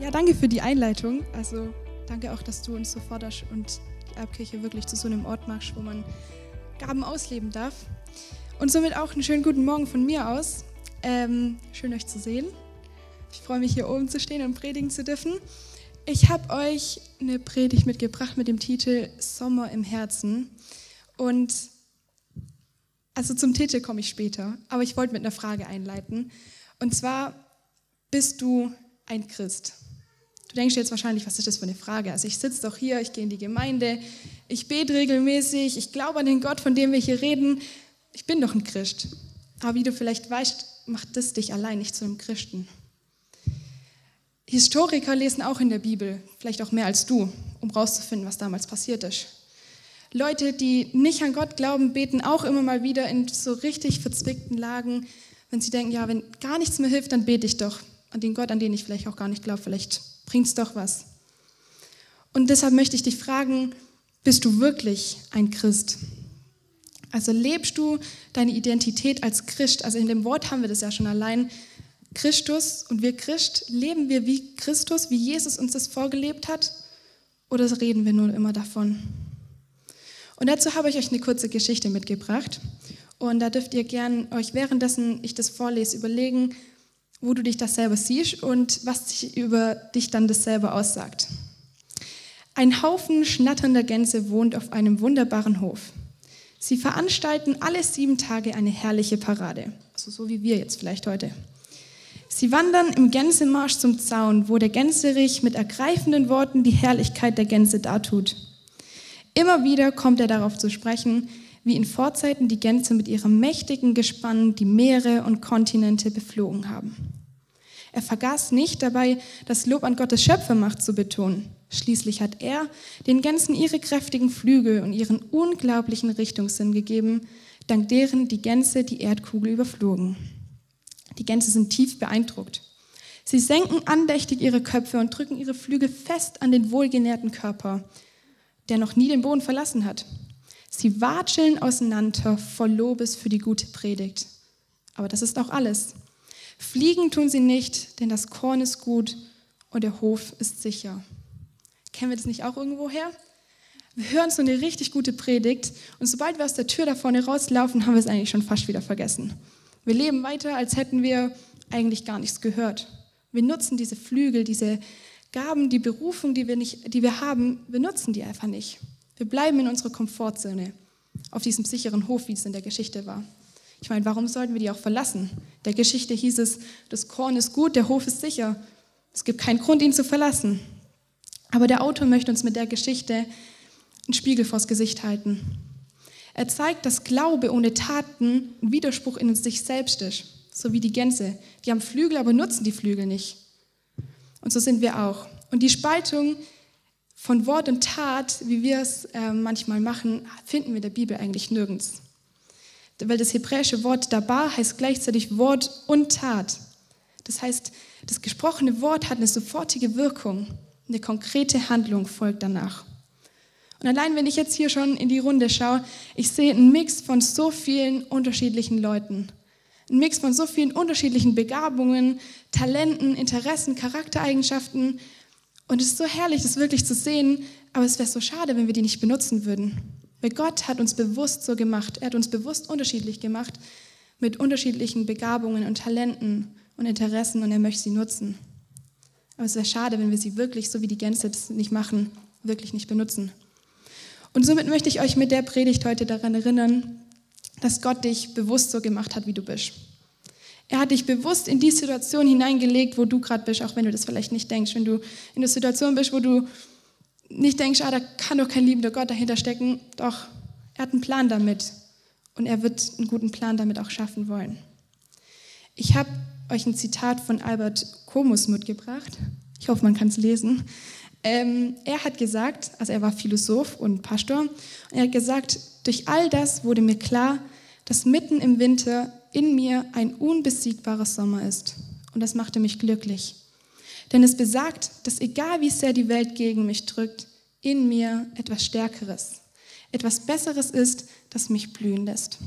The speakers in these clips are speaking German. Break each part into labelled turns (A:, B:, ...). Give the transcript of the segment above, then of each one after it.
A: Ja, danke für die Einleitung. Also danke auch, dass du uns so forderst und die Erbkirche wirklich zu so einem Ort machst, wo man Gaben ausleben darf. Und somit auch einen schönen guten Morgen von mir aus. Ähm, schön euch zu sehen. Ich freue mich hier oben zu stehen und predigen zu dürfen. Ich habe euch eine Predigt mitgebracht mit dem Titel Sommer im Herzen. Und also zum Titel komme ich später, aber ich wollte mit einer Frage einleiten. Und zwar, bist du ein Christ? Du denkst jetzt wahrscheinlich, was ist das für eine Frage? Also ich sitze doch hier, ich gehe in die Gemeinde, ich bete regelmäßig, ich glaube an den Gott, von dem wir hier reden. Ich bin doch ein Christ. Aber wie du vielleicht weißt, macht das dich allein nicht zu einem Christen. Historiker lesen auch in der Bibel, vielleicht auch mehr als du, um rauszufinden, was damals passiert ist. Leute, die nicht an Gott glauben, beten auch immer mal wieder in so richtig verzwickten Lagen, wenn sie denken, ja, wenn gar nichts mehr hilft, dann bete ich doch an den Gott, an den ich vielleicht auch gar nicht glaube, vielleicht bringt es doch was. Und deshalb möchte ich dich fragen, bist du wirklich ein Christ? Also lebst du deine Identität als Christ? Also in dem Wort haben wir das ja schon allein. Christus und wir Christ, leben wir wie Christus, wie Jesus uns das vorgelebt hat? Oder reden wir nur immer davon? Und dazu habe ich euch eine kurze Geschichte mitgebracht. Und da dürft ihr gern euch währenddessen ich das vorlese überlegen, wo du dich das selber siehst und was sich über dich dann das selber aussagt. Ein Haufen schnatternder Gänse wohnt auf einem wunderbaren Hof. Sie veranstalten alle sieben Tage eine herrliche Parade, also so wie wir jetzt vielleicht heute. Sie wandern im Gänsemarsch zum Zaun, wo der Gänserich mit ergreifenden Worten die Herrlichkeit der Gänse dartut. Immer wieder kommt er darauf zu sprechen, wie in Vorzeiten die Gänse mit ihrem mächtigen Gespann die Meere und Kontinente beflogen haben. Er vergaß nicht dabei, das Lob an Gottes Schöpfermacht zu betonen. Schließlich hat er den Gänsen ihre kräftigen Flügel und ihren unglaublichen Richtungssinn gegeben, dank deren die Gänse die Erdkugel überflogen. Die Gänse sind tief beeindruckt. Sie senken andächtig ihre Köpfe und drücken ihre Flügel fest an den wohlgenährten Körper, der noch nie den Boden verlassen hat. Sie watscheln auseinander voll Lobes für die gute Predigt. Aber das ist auch alles. Fliegen tun sie nicht, denn das Korn ist gut und der Hof ist sicher. Kennen wir das nicht auch irgendwo her? Wir hören so eine richtig gute Predigt und sobald wir aus der Tür da vorne rauslaufen, haben wir es eigentlich schon fast wieder vergessen. Wir leben weiter, als hätten wir eigentlich gar nichts gehört. Wir nutzen diese Flügel, diese Gaben, die Berufung, die wir, nicht, die wir haben, wir nutzen die einfach nicht. Wir bleiben in unserer Komfortzone, auf diesem sicheren Hof, wie es in der Geschichte war. Ich meine, warum sollten wir die auch verlassen? Der Geschichte hieß es, das Korn ist gut, der Hof ist sicher. Es gibt keinen Grund, ihn zu verlassen. Aber der Autor möchte uns mit der Geschichte einen Spiegel vors Gesicht halten. Er zeigt, dass Glaube ohne Taten ein Widerspruch in sich selbst ist, so wie die Gänse. Die haben Flügel, aber nutzen die Flügel nicht. Und so sind wir auch. Und die Spaltung von Wort und Tat, wie wir es äh, manchmal machen, finden wir in der Bibel eigentlich nirgends weil das hebräische Wort dabar heißt gleichzeitig Wort und Tat. Das heißt, das gesprochene Wort hat eine sofortige Wirkung, eine konkrete Handlung folgt danach. Und allein wenn ich jetzt hier schon in die Runde schaue, ich sehe einen Mix von so vielen unterschiedlichen Leuten. Ein Mix von so vielen unterschiedlichen Begabungen, Talenten, Interessen, Charaktereigenschaften. Und es ist so herrlich, das wirklich zu sehen, aber es wäre so schade, wenn wir die nicht benutzen würden. Weil Gott hat uns bewusst so gemacht. Er hat uns bewusst unterschiedlich gemacht mit unterschiedlichen Begabungen und Talenten und Interessen und er möchte sie nutzen. Aber es wäre schade, wenn wir sie wirklich, so wie die Gänse das nicht machen, wirklich nicht benutzen. Und somit möchte ich euch mit der Predigt heute daran erinnern, dass Gott dich bewusst so gemacht hat, wie du bist. Er hat dich bewusst in die Situation hineingelegt, wo du gerade bist, auch wenn du das vielleicht nicht denkst. Wenn du in der Situation bist, wo du nicht denkst, ah, da kann doch kein liebender Gott dahinter stecken. Doch, er hat einen Plan damit. Und er wird einen guten Plan damit auch schaffen wollen. Ich habe euch ein Zitat von Albert Comus mitgebracht. Ich hoffe, man kann es lesen. Ähm, er hat gesagt, also er war Philosoph und Pastor, und er hat gesagt, durch all das wurde mir klar, dass mitten im Winter in mir ein unbesiegbarer Sommer ist. Und das machte mich glücklich. Denn es besagt, dass egal wie sehr die Welt gegen mich drückt, in mir etwas Stärkeres, etwas Besseres ist, das mich blühen lässt.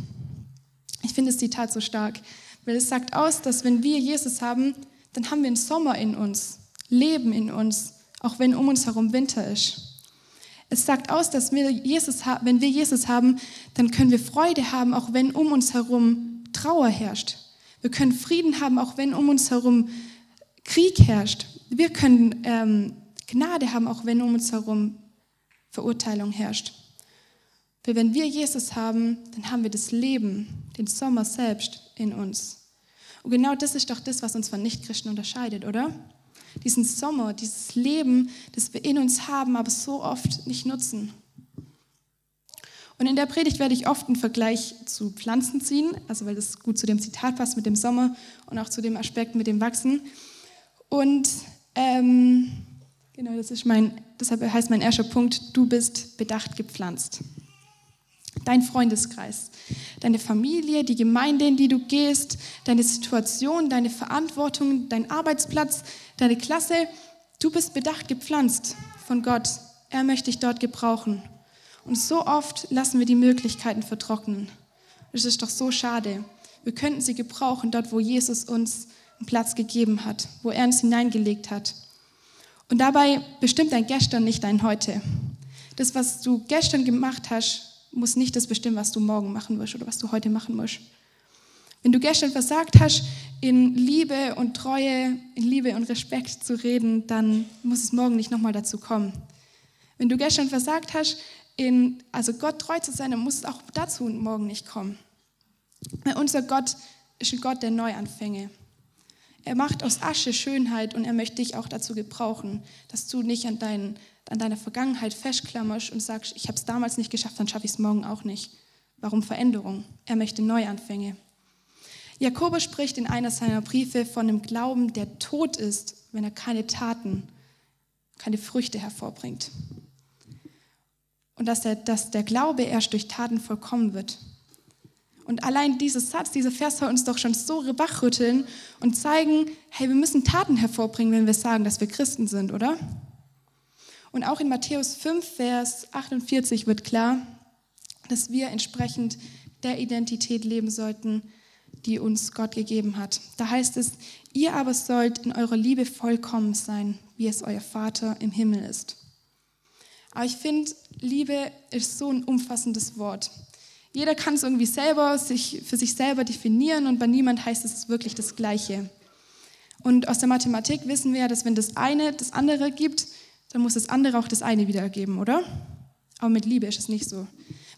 A: Ich finde das Zitat so stark, weil es sagt aus, dass wenn wir Jesus haben, dann haben wir einen Sommer in uns. Leben in uns, auch wenn um uns herum Winter ist. Es sagt aus, dass wir Jesus, wenn wir Jesus haben, dann können wir Freude haben, auch wenn um uns herum Trauer herrscht. Wir können Frieden haben, auch wenn um uns herum Krieg herrscht. Wir können ähm, Gnade haben, auch wenn um uns herum Verurteilung herrscht. Weil wenn wir Jesus haben, dann haben wir das Leben, den Sommer selbst in uns. Und genau das ist doch das, was uns von Nichtchristen unterscheidet, oder? Diesen Sommer, dieses Leben, das wir in uns haben, aber so oft nicht nutzen. Und in der Predigt werde ich oft einen Vergleich zu Pflanzen ziehen, also weil das gut zu dem Zitat passt mit dem Sommer und auch zu dem Aspekt mit dem Wachsen. Und ähm, genau, das ist mein, deshalb heißt mein erster Punkt, du bist bedacht gepflanzt dein Freundeskreis, deine Familie, die Gemeinde, in die du gehst, deine Situation, deine Verantwortung, dein Arbeitsplatz, deine Klasse. Du bist bedacht gepflanzt von Gott. Er möchte dich dort gebrauchen. Und so oft lassen wir die Möglichkeiten vertrocknen. Das ist doch so schade. Wir könnten sie gebrauchen dort, wo Jesus uns einen Platz gegeben hat, wo er uns hineingelegt hat. Und dabei bestimmt dein Gestern nicht dein Heute. Das, was du gestern gemacht hast, muss nicht das bestimmen, was du morgen machen wirst oder was du heute machen musst. Wenn du gestern versagt hast, in Liebe und Treue, in Liebe und Respekt zu reden, dann muss es morgen nicht nochmal dazu kommen. Wenn du gestern versagt hast, in, also Gott treu zu sein, dann muss es auch dazu morgen nicht kommen. Weil unser Gott ist ein Gott der Neuanfänge. Er macht aus Asche Schönheit und er möchte dich auch dazu gebrauchen, dass du nicht an, dein, an deiner Vergangenheit festklammerst und sagst, ich habe es damals nicht geschafft, dann schaffe ich es morgen auch nicht. Warum Veränderung? Er möchte Neuanfänge. Jakobus spricht in einer seiner Briefe von einem Glauben, der tot ist, wenn er keine Taten, keine Früchte hervorbringt. Und dass der, dass der Glaube erst durch Taten vollkommen wird. Und allein dieser Satz, dieser Vers soll uns doch schon so wachrütteln und zeigen, hey, wir müssen Taten hervorbringen, wenn wir sagen, dass wir Christen sind, oder? Und auch in Matthäus 5, Vers 48 wird klar, dass wir entsprechend der Identität leben sollten, die uns Gott gegeben hat. Da heißt es, ihr aber sollt in eurer Liebe vollkommen sein, wie es euer Vater im Himmel ist. Aber ich finde, Liebe ist so ein umfassendes Wort. Jeder kann es irgendwie selber sich, für sich selber definieren und bei niemand heißt es wirklich das Gleiche. Und aus der Mathematik wissen wir ja, dass wenn das eine das andere gibt, dann muss das andere auch das eine wieder ergeben, oder? Aber mit Liebe ist es nicht so.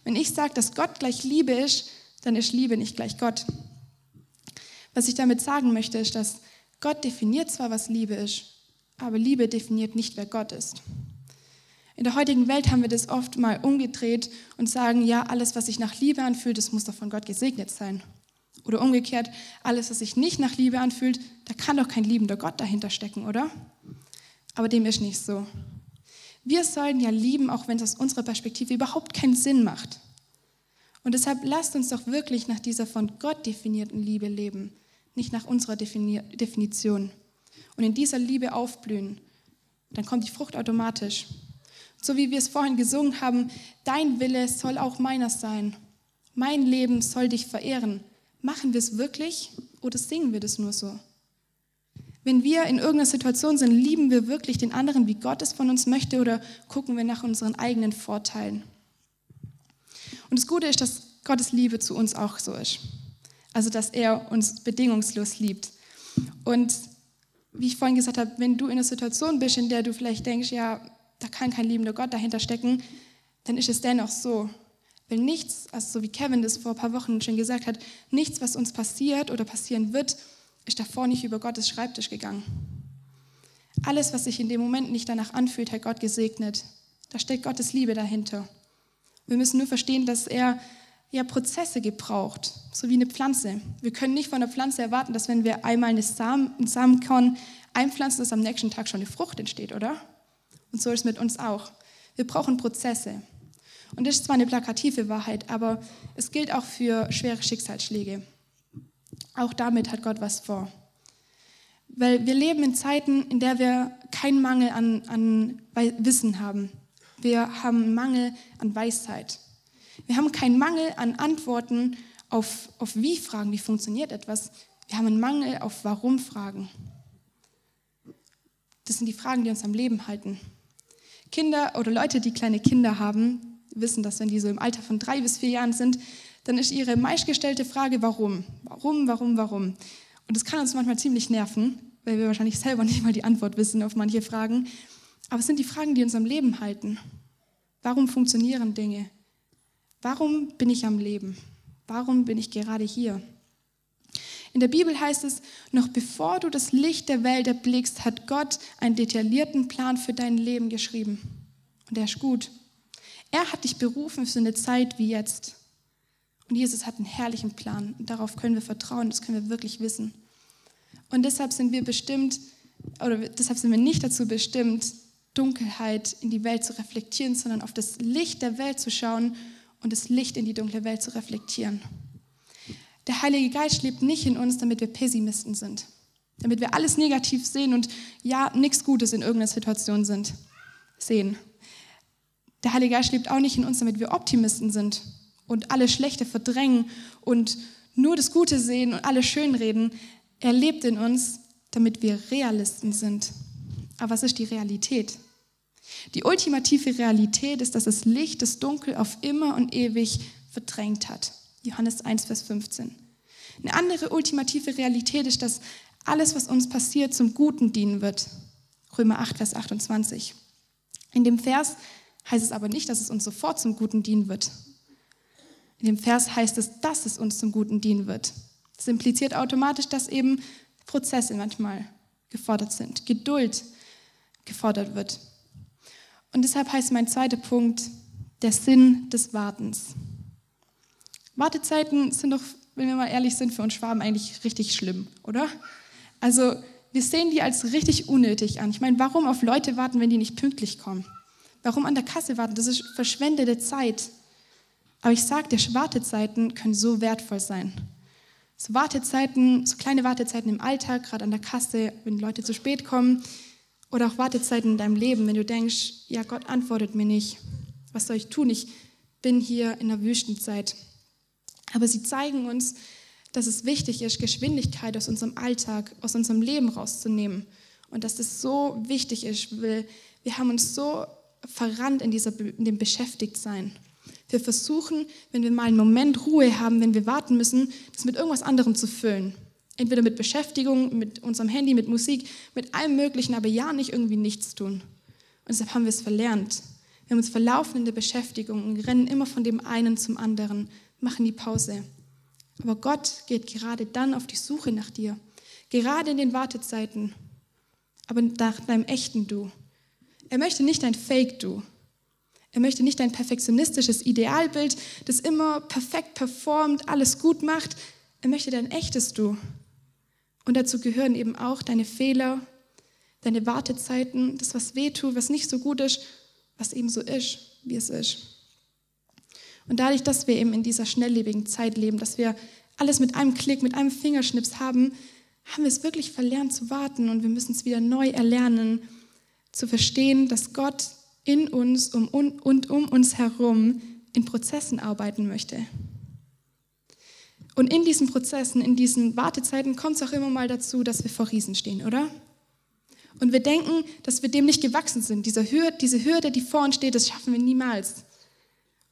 A: Wenn ich sage, dass Gott gleich Liebe ist, dann ist Liebe nicht gleich Gott. Was ich damit sagen möchte, ist, dass Gott definiert zwar, was Liebe ist, aber Liebe definiert nicht, wer Gott ist. In der heutigen Welt haben wir das oft mal umgedreht und sagen, ja, alles, was sich nach Liebe anfühlt, das muss doch von Gott gesegnet sein. Oder umgekehrt, alles, was sich nicht nach Liebe anfühlt, da kann doch kein liebender Gott dahinter stecken, oder? Aber dem ist nicht so. Wir sollen ja lieben, auch wenn es aus unserer Perspektive überhaupt keinen Sinn macht. Und deshalb lasst uns doch wirklich nach dieser von Gott definierten Liebe leben, nicht nach unserer Definition. Und in dieser Liebe aufblühen. Dann kommt die Frucht automatisch. So wie wir es vorhin gesungen haben, dein Wille soll auch meiner sein. Mein Leben soll dich verehren. Machen wir es wirklich oder singen wir das nur so? Wenn wir in irgendeiner Situation sind, lieben wir wirklich den anderen, wie Gott es von uns möchte, oder gucken wir nach unseren eigenen Vorteilen? Und das Gute ist, dass Gottes Liebe zu uns auch so ist. Also, dass er uns bedingungslos liebt. Und wie ich vorhin gesagt habe, wenn du in einer Situation bist, in der du vielleicht denkst, ja, da kann kein liebender Gott dahinter stecken, dann ist es dennoch so. Weil nichts, also so wie Kevin das vor ein paar Wochen schon gesagt hat, nichts, was uns passiert oder passieren wird, ist davor nicht über Gottes Schreibtisch gegangen. Alles, was sich in dem Moment nicht danach anfühlt, hat Gott gesegnet. Da steckt Gottes Liebe dahinter. Wir müssen nur verstehen, dass er ja Prozesse gebraucht, so wie eine Pflanze. Wir können nicht von einer Pflanze erwarten, dass wenn wir einmal eine Samen, ein Samenkorn einpflanzen, dass am nächsten Tag schon eine Frucht entsteht, oder? Und so ist es mit uns auch. Wir brauchen Prozesse. Und das ist zwar eine plakative Wahrheit, aber es gilt auch für schwere Schicksalsschläge. Auch damit hat Gott was vor. Weil wir leben in Zeiten, in der wir keinen Mangel an, an Wissen haben. Wir haben einen Mangel an Weisheit. Wir haben keinen Mangel an Antworten auf, auf Wie-Fragen, wie funktioniert etwas. Wir haben einen Mangel auf Warum-Fragen. Das sind die Fragen, die uns am Leben halten. Kinder oder Leute, die kleine Kinder haben, wissen, dass wenn die so im Alter von drei bis vier Jahren sind, dann ist ihre meistgestellte Frage, warum? Warum, warum, warum? Und das kann uns manchmal ziemlich nerven, weil wir wahrscheinlich selber nicht mal die Antwort wissen auf manche Fragen. Aber es sind die Fragen, die uns am Leben halten. Warum funktionieren Dinge? Warum bin ich am Leben? Warum bin ich gerade hier? In der Bibel heißt es, noch bevor du das Licht der Welt erblickst, hat Gott einen detaillierten Plan für dein Leben geschrieben. Und er ist gut. Er hat dich berufen für eine Zeit wie jetzt. Und Jesus hat einen herrlichen Plan. Und darauf können wir vertrauen, das können wir wirklich wissen. Und deshalb sind wir bestimmt, oder deshalb sind wir nicht dazu bestimmt, Dunkelheit in die Welt zu reflektieren, sondern auf das Licht der Welt zu schauen und das Licht in die dunkle Welt zu reflektieren. Der Heilige Geist lebt nicht in uns, damit wir Pessimisten sind, damit wir alles negativ sehen und ja, nichts Gutes in irgendeiner Situation sind, sehen. Der Heilige Geist lebt auch nicht in uns, damit wir Optimisten sind und alles Schlechte verdrängen und nur das Gute sehen und alles schönreden. Er lebt in uns, damit wir Realisten sind. Aber was ist die Realität? Die ultimative Realität ist, dass das Licht das Dunkel auf immer und ewig verdrängt hat. Johannes 1, Vers 15. Eine andere ultimative Realität ist, dass alles, was uns passiert, zum Guten dienen wird. Römer 8, Vers 28. In dem Vers heißt es aber nicht, dass es uns sofort zum Guten dienen wird. In dem Vers heißt es, dass es uns zum Guten dienen wird. Das impliziert automatisch, dass eben Prozesse manchmal gefordert sind, Geduld gefordert wird. Und deshalb heißt mein zweiter Punkt der Sinn des Wartens. Wartezeiten sind doch, wenn wir mal ehrlich sind, für uns Schwaben eigentlich richtig schlimm, oder? Also wir sehen die als richtig unnötig an. Ich meine, warum auf Leute warten, wenn die nicht pünktlich kommen? Warum an der Kasse warten? Das ist verschwendete Zeit. Aber ich sage dir, Wartezeiten können so wertvoll sein. So Wartezeiten, so kleine Wartezeiten im Alltag, gerade an der Kasse, wenn Leute zu spät kommen, oder auch Wartezeiten in deinem Leben, wenn du denkst, ja, Gott antwortet mir nicht. Was soll ich tun? Ich bin hier in der Wüstenzeit. Aber sie zeigen uns, dass es wichtig ist, Geschwindigkeit aus unserem Alltag, aus unserem Leben rauszunehmen. Und dass das so wichtig ist, weil wir haben uns so verrannt in, dieser, in dem Beschäftigtsein. Wir versuchen, wenn wir mal einen Moment Ruhe haben, wenn wir warten müssen, das mit irgendwas anderem zu füllen. Entweder mit Beschäftigung, mit unserem Handy, mit Musik, mit allem Möglichen, aber ja nicht irgendwie nichts tun. Und deshalb haben wir es verlernt. Wir haben uns verlaufen in der Beschäftigung und rennen immer von dem einen zum anderen, machen die Pause. Aber Gott geht gerade dann auf die Suche nach dir, gerade in den Wartezeiten, aber nach deinem echten Du. Er möchte nicht dein Fake-Du. Er möchte nicht dein perfektionistisches Idealbild, das immer perfekt performt, alles gut macht. Er möchte dein echtes Du. Und dazu gehören eben auch deine Fehler, deine Wartezeiten, das, was weh tut, was nicht so gut ist, was eben so ist, wie es ist. Und dadurch, dass wir eben in dieser schnelllebigen Zeit leben, dass wir alles mit einem Klick, mit einem Fingerschnips haben, haben wir es wirklich verlernt zu warten und wir müssen es wieder neu erlernen, zu verstehen, dass Gott in uns um, und um uns herum in Prozessen arbeiten möchte. Und in diesen Prozessen, in diesen Wartezeiten kommt es auch immer mal dazu, dass wir vor Riesen stehen, oder? Und wir denken, dass wir dem nicht gewachsen sind. Diese Hürde, diese Hürde, die vor uns steht, das schaffen wir niemals.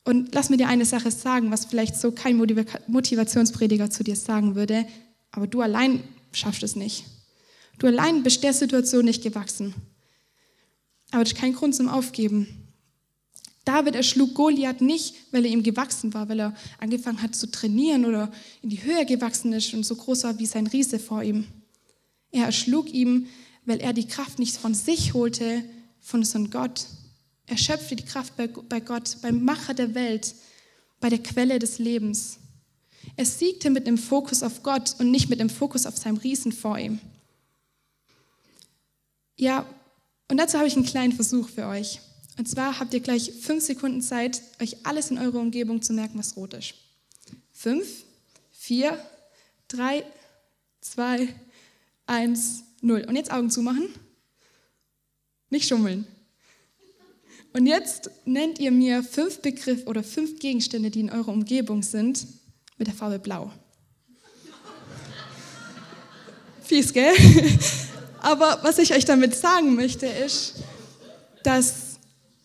A: Und lass mir dir eine Sache sagen, was vielleicht so kein Motivationsprediger zu dir sagen würde, aber du allein schaffst es nicht. Du allein bist der Situation nicht gewachsen. Aber das ist kein Grund zum Aufgeben. David erschlug Goliath nicht, weil er ihm gewachsen war, weil er angefangen hat zu trainieren oder in die Höhe gewachsen ist und so groß war wie sein Riese vor ihm. Er erschlug ihn, weil er die Kraft nicht von sich holte, von so Gott. Er schöpfte die Kraft bei, bei Gott, beim Macher der Welt, bei der Quelle des Lebens. Er siegte mit dem Fokus auf Gott und nicht mit dem Fokus auf seinem Riesen vor ihm. Ja, und dazu habe ich einen kleinen Versuch für euch. Und zwar habt ihr gleich fünf Sekunden Zeit, euch alles in eurer Umgebung zu merken, was rot ist. Fünf, vier, drei, zwei, eins, null. Und jetzt Augen zumachen. Nicht schummeln. Und jetzt nennt ihr mir fünf Begriffe oder fünf Gegenstände, die in eurer Umgebung sind, mit der Farbe Blau. Fies, gell? Aber was ich euch damit sagen möchte, ist, dass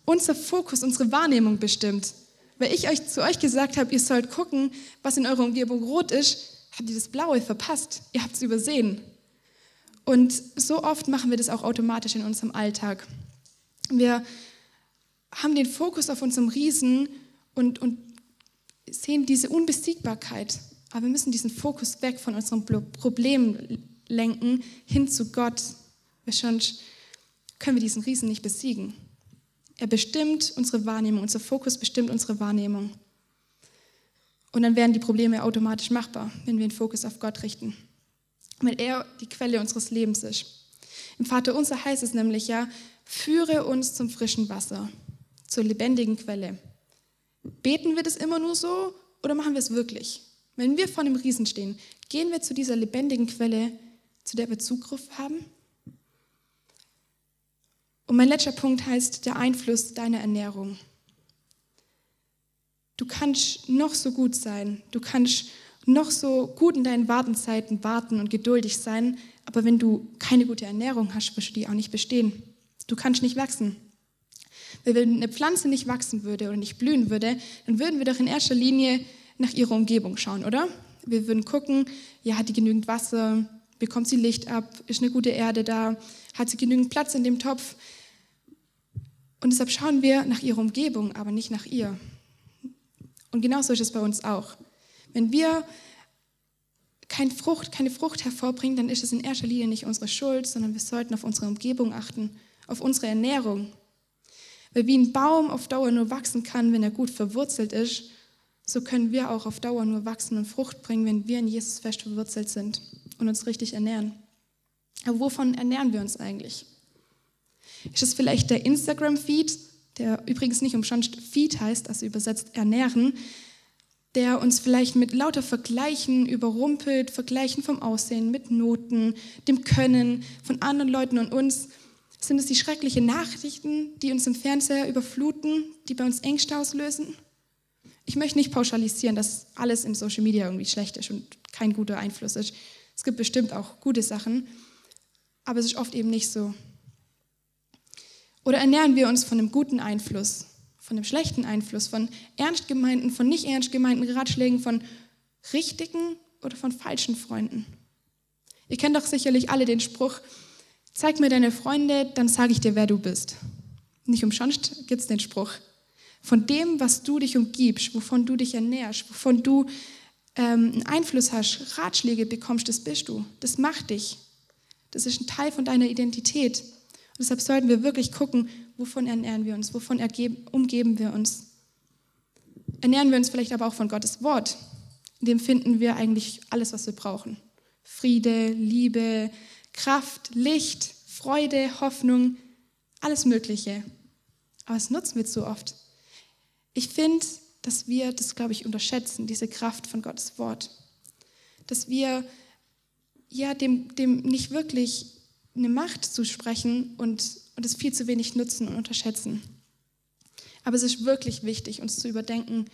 A: unser Fokus, unsere Wahrnehmung bestimmt. Weil ich euch zu euch gesagt habe, ihr sollt gucken, was in eurer Umgebung rot ist, habt ihr das Blaue verpasst. Ihr habt es übersehen. Und so oft machen wir das auch automatisch in unserem Alltag. Wir haben den Fokus auf unserem Riesen und, und sehen diese Unbesiegbarkeit. Aber wir müssen diesen Fokus weg von unserem Problem lenken, hin zu Gott. Weil sonst können wir diesen Riesen nicht besiegen. Er bestimmt unsere Wahrnehmung, unser Fokus bestimmt unsere Wahrnehmung. Und dann werden die Probleme automatisch machbar, wenn wir den Fokus auf Gott richten. Weil er die Quelle unseres Lebens ist. Im Vater unser heißt es nämlich ja, führe uns zum frischen Wasser, zur lebendigen Quelle. Beten wir das immer nur so oder machen wir es wirklich? Wenn wir vor dem Riesen stehen, gehen wir zu dieser lebendigen Quelle, zu der wir Zugriff haben? Und mein letzter Punkt heißt der Einfluss deiner Ernährung. Du kannst noch so gut sein, du kannst noch so gut in deinen Wartenzeiten warten und geduldig sein, aber wenn du keine gute Ernährung hast, wirst du die auch nicht bestehen. Du kannst nicht wachsen. Weil wenn eine Pflanze nicht wachsen würde oder nicht blühen würde, dann würden wir doch in erster Linie nach ihrer Umgebung schauen, oder? Wir würden gucken, ja, hat die genügend Wasser, bekommt sie Licht ab, ist eine gute Erde da, hat sie genügend Platz in dem Topf, und deshalb schauen wir nach ihrer Umgebung, aber nicht nach ihr. Und genauso ist es bei uns auch. Wenn wir keine Frucht, keine Frucht hervorbringen, dann ist es in erster Linie nicht unsere Schuld, sondern wir sollten auf unsere Umgebung achten, auf unsere Ernährung. Weil wie ein Baum auf Dauer nur wachsen kann, wenn er gut verwurzelt ist, so können wir auch auf Dauer nur wachsen und Frucht bringen, wenn wir in Jesus fest verwurzelt sind und uns richtig ernähren. Aber wovon ernähren wir uns eigentlich? Ist es vielleicht der Instagram-Feed, der übrigens nicht umsonst Feed heißt, also übersetzt ernähren, der uns vielleicht mit lauter Vergleichen überrumpelt, Vergleichen vom Aussehen, mit Noten, dem Können von anderen Leuten und uns. Sind es die schrecklichen Nachrichten, die uns im Fernseher überfluten, die bei uns Ängste auslösen? Ich möchte nicht pauschalisieren, dass alles in Social Media irgendwie schlecht ist und kein guter Einfluss ist. Es gibt bestimmt auch gute Sachen, aber es ist oft eben nicht so. Oder ernähren wir uns von einem guten Einfluss, von einem schlechten Einfluss, von ernst gemeinten, von nicht ernst gemeinten Ratschlägen, von richtigen oder von falschen Freunden? Ihr kennt doch sicherlich alle den Spruch, zeig mir deine Freunde, dann sage ich dir, wer du bist. Nicht umsonst gibt es den Spruch. Von dem, was du dich umgibst, wovon du dich ernährst, wovon du ähm, einen Einfluss hast, Ratschläge bekommst, das bist du. Das macht dich. Das ist ein Teil von deiner Identität. Und deshalb sollten wir wirklich gucken, wovon ernähren wir uns, wovon umgeben wir uns. Ernähren wir uns vielleicht aber auch von Gottes Wort. In dem finden wir eigentlich alles, was wir brauchen. Friede, Liebe, Kraft, Licht, Freude, Hoffnung, alles Mögliche. Aber es nutzen wir zu oft. Ich finde, dass wir das, glaube ich, unterschätzen, diese Kraft von Gottes Wort. Dass wir ja dem, dem nicht wirklich eine Macht zusprechen und, und es viel zu wenig nutzen und unterschätzen. Aber es ist wirklich wichtig, uns zu überdenken,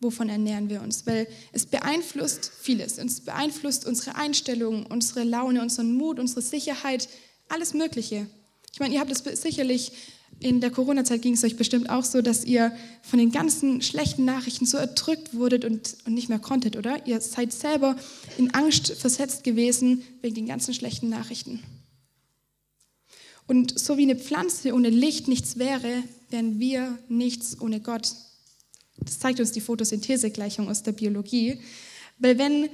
A: wovon ernähren wir uns, weil es beeinflusst vieles. Es beeinflusst unsere Einstellung, unsere Laune, unseren Mut, unsere Sicherheit, alles Mögliche. Ich meine, ihr habt es sicherlich in der Corona-Zeit ging es euch bestimmt auch so, dass ihr von den ganzen schlechten Nachrichten so erdrückt wurdet und, und nicht mehr konntet, oder? Ihr seid selber in Angst versetzt gewesen wegen den ganzen schlechten Nachrichten. Und so wie eine Pflanze ohne Licht nichts wäre, wären wir nichts ohne Gott. Das zeigt uns die Photosynthesegleichung aus der Biologie. Weil wenn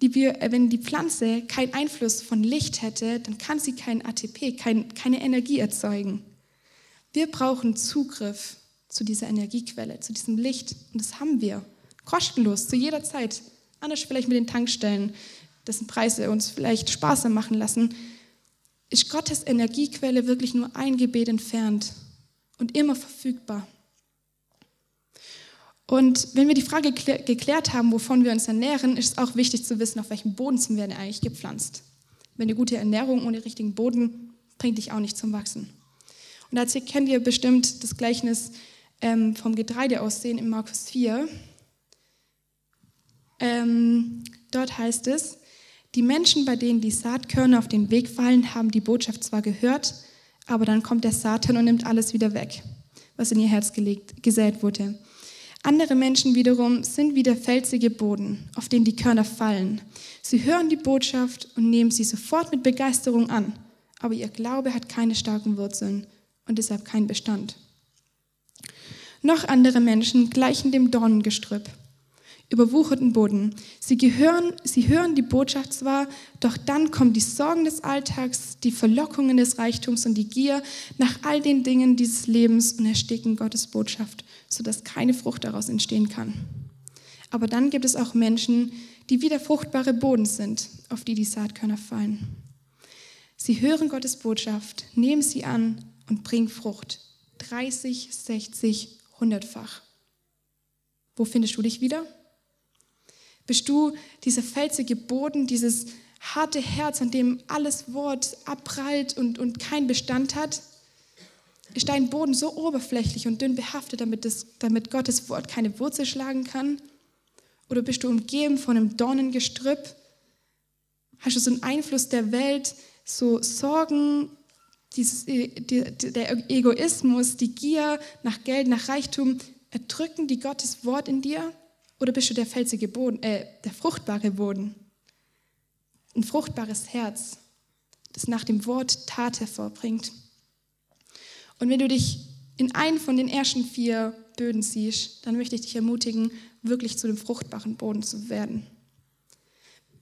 A: die, Bio, äh, wenn die Pflanze keinen Einfluss von Licht hätte, dann kann sie kein ATP, kein, keine Energie erzeugen. Wir brauchen Zugriff zu dieser Energiequelle, zu diesem Licht. Und das haben wir. Kostenlos, zu jeder Zeit. Anders vielleicht mit den Tankstellen, dessen Preise uns vielleicht sparsam machen lassen ist Gottes Energiequelle wirklich nur ein Gebet entfernt und immer verfügbar. Und wenn wir die Frage geklärt haben, wovon wir uns ernähren, ist es auch wichtig zu wissen, auf welchem Boden sind wir denn eigentlich gepflanzt. Wenn eine gute Ernährung ohne richtigen Boden bringt dich auch nicht zum Wachsen. Und dazu kennt ihr bestimmt das Gleichnis ähm, vom Getreideaussehen in Markus 4. Ähm, dort heißt es, Die Menschen, bei denen die Saatkörner auf den Weg fallen, haben die Botschaft zwar gehört, aber dann kommt der Satan und nimmt alles wieder weg, was in ihr Herz gelegt, gesät wurde. Andere Menschen wiederum sind wie der felsige Boden, auf den die Körner fallen. Sie hören die Botschaft und nehmen sie sofort mit Begeisterung an, aber ihr Glaube hat keine starken Wurzeln und deshalb keinen Bestand. Noch andere Menschen gleichen dem Dornengestrüpp überwucherten Boden. Sie, gehören, sie hören die Botschaft zwar, doch dann kommen die Sorgen des Alltags, die Verlockungen des Reichtums und die Gier nach all den Dingen dieses Lebens und ersticken Gottes Botschaft, sodass keine Frucht daraus entstehen kann. Aber dann gibt es auch Menschen, die wie der fruchtbare Boden sind, auf die die Saatkörner fallen. Sie hören Gottes Botschaft, nehmen sie an und bringen Frucht. 30, 60, 100-fach. Wo findest du dich wieder? Bist du dieser felsige Boden, dieses harte Herz, an dem alles Wort abprallt und, und keinen Bestand hat? Ist dein Boden so oberflächlich und dünn behaftet, damit, das, damit Gottes Wort keine Wurzel schlagen kann? Oder bist du umgeben von einem Dornengestrüpp? Hast du so einen Einfluss der Welt, so Sorgen, dieses, äh, der Egoismus, die Gier nach Geld, nach Reichtum, erdrücken die Gottes Wort in dir? Oder bist du der felsige Boden, äh, der fruchtbare Boden? Ein fruchtbares Herz, das nach dem Wort Tat hervorbringt. Und wenn du dich in einen von den ersten vier Böden siehst, dann möchte ich dich ermutigen, wirklich zu dem fruchtbaren Boden zu werden.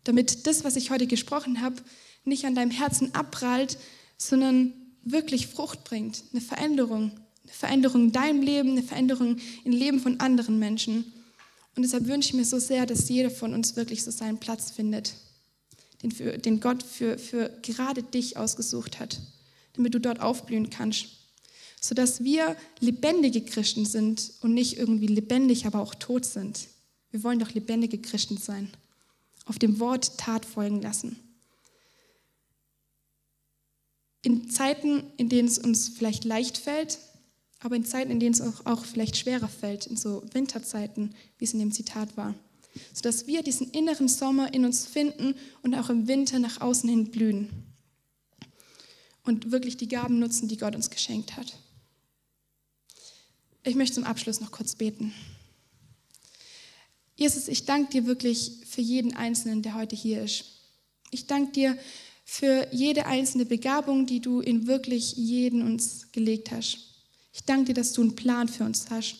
A: Damit das, was ich heute gesprochen habe, nicht an deinem Herzen abprallt, sondern wirklich Frucht bringt, eine Veränderung, eine Veränderung in deinem Leben, eine Veränderung im Leben von anderen Menschen. Und deshalb wünsche ich mir so sehr, dass jeder von uns wirklich so seinen Platz findet, den, für, den Gott für, für gerade dich ausgesucht hat, damit du dort aufblühen kannst. Sodass wir lebendige Christen sind und nicht irgendwie lebendig, aber auch tot sind. Wir wollen doch lebendige Christen sein. Auf dem Wort Tat folgen lassen. In Zeiten, in denen es uns vielleicht leicht fällt, aber in Zeiten, in denen es auch, auch vielleicht schwerer fällt, in so Winterzeiten, wie es in dem Zitat war. Sodass wir diesen inneren Sommer in uns finden und auch im Winter nach außen hin blühen. Und wirklich die Gaben nutzen, die Gott uns geschenkt hat. Ich möchte zum Abschluss noch kurz beten. Jesus, ich danke dir wirklich für jeden Einzelnen, der heute hier ist. Ich danke dir für jede einzelne Begabung, die du in wirklich jeden uns gelegt hast. Ich danke dir, dass du einen Plan für uns hast,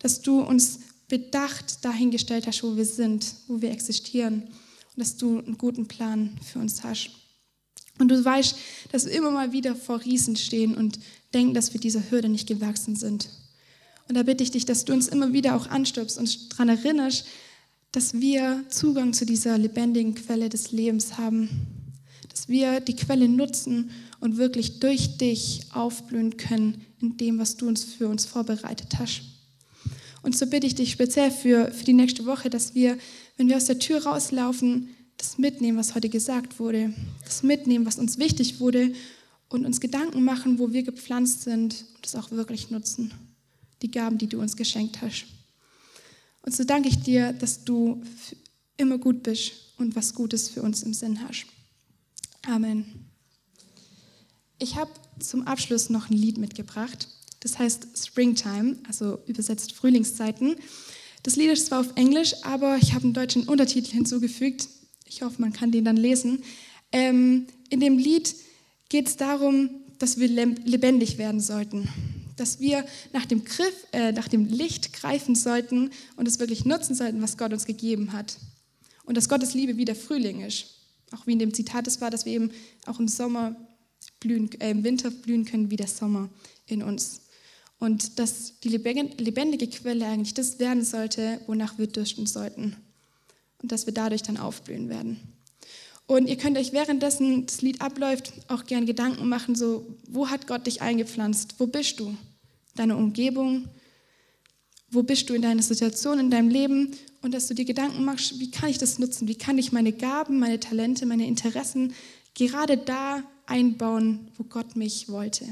A: dass du uns bedacht dahingestellt hast, wo wir sind, wo wir existieren und dass du einen guten Plan für uns hast. Und du weißt, dass wir immer mal wieder vor Riesen stehen und denken, dass wir dieser Hürde nicht gewachsen sind. Und da bitte ich dich, dass du uns immer wieder auch anstupst und daran erinnerst, dass wir Zugang zu dieser lebendigen Quelle des Lebens haben, dass wir die Quelle nutzen und wirklich durch dich aufblühen können in dem, was du uns für uns vorbereitet hast. Und so bitte ich dich speziell für, für die nächste Woche, dass wir, wenn wir aus der Tür rauslaufen, das mitnehmen, was heute gesagt wurde, das mitnehmen, was uns wichtig wurde und uns Gedanken machen, wo wir gepflanzt sind und das auch wirklich nutzen, die Gaben, die du uns geschenkt hast. Und so danke ich dir, dass du immer gut bist und was Gutes für uns im Sinn hast. Amen. Ich habe zum Abschluss noch ein Lied mitgebracht. Das heißt Springtime, also übersetzt Frühlingszeiten. Das Lied ist zwar auf Englisch, aber ich habe einen deutschen Untertitel hinzugefügt. Ich hoffe, man kann den dann lesen. Ähm, in dem Lied geht es darum, dass wir lebendig werden sollten. Dass wir nach dem, Griff, äh, nach dem Licht greifen sollten und es wirklich nutzen sollten, was Gott uns gegeben hat. Und dass Gottes Liebe wie der Frühling ist. Auch wie in dem Zitat es war, dass wir eben auch im Sommer blühen, äh, im Winter blühen können wie der Sommer in uns. Und dass die lebendige Quelle eigentlich das werden sollte, wonach wir dürsten sollten. Und dass wir dadurch dann aufblühen werden. Und ihr könnt euch währenddessen das Lied abläuft auch gern Gedanken machen, so, wo hat Gott dich eingepflanzt? Wo bist du? Deine Umgebung? Wo bist du in deiner Situation, in deinem Leben? Und dass du dir Gedanken machst, wie kann ich das nutzen? Wie kann ich meine Gaben, meine Talente, meine Interessen gerade da einbauen, wo Gott mich wollte.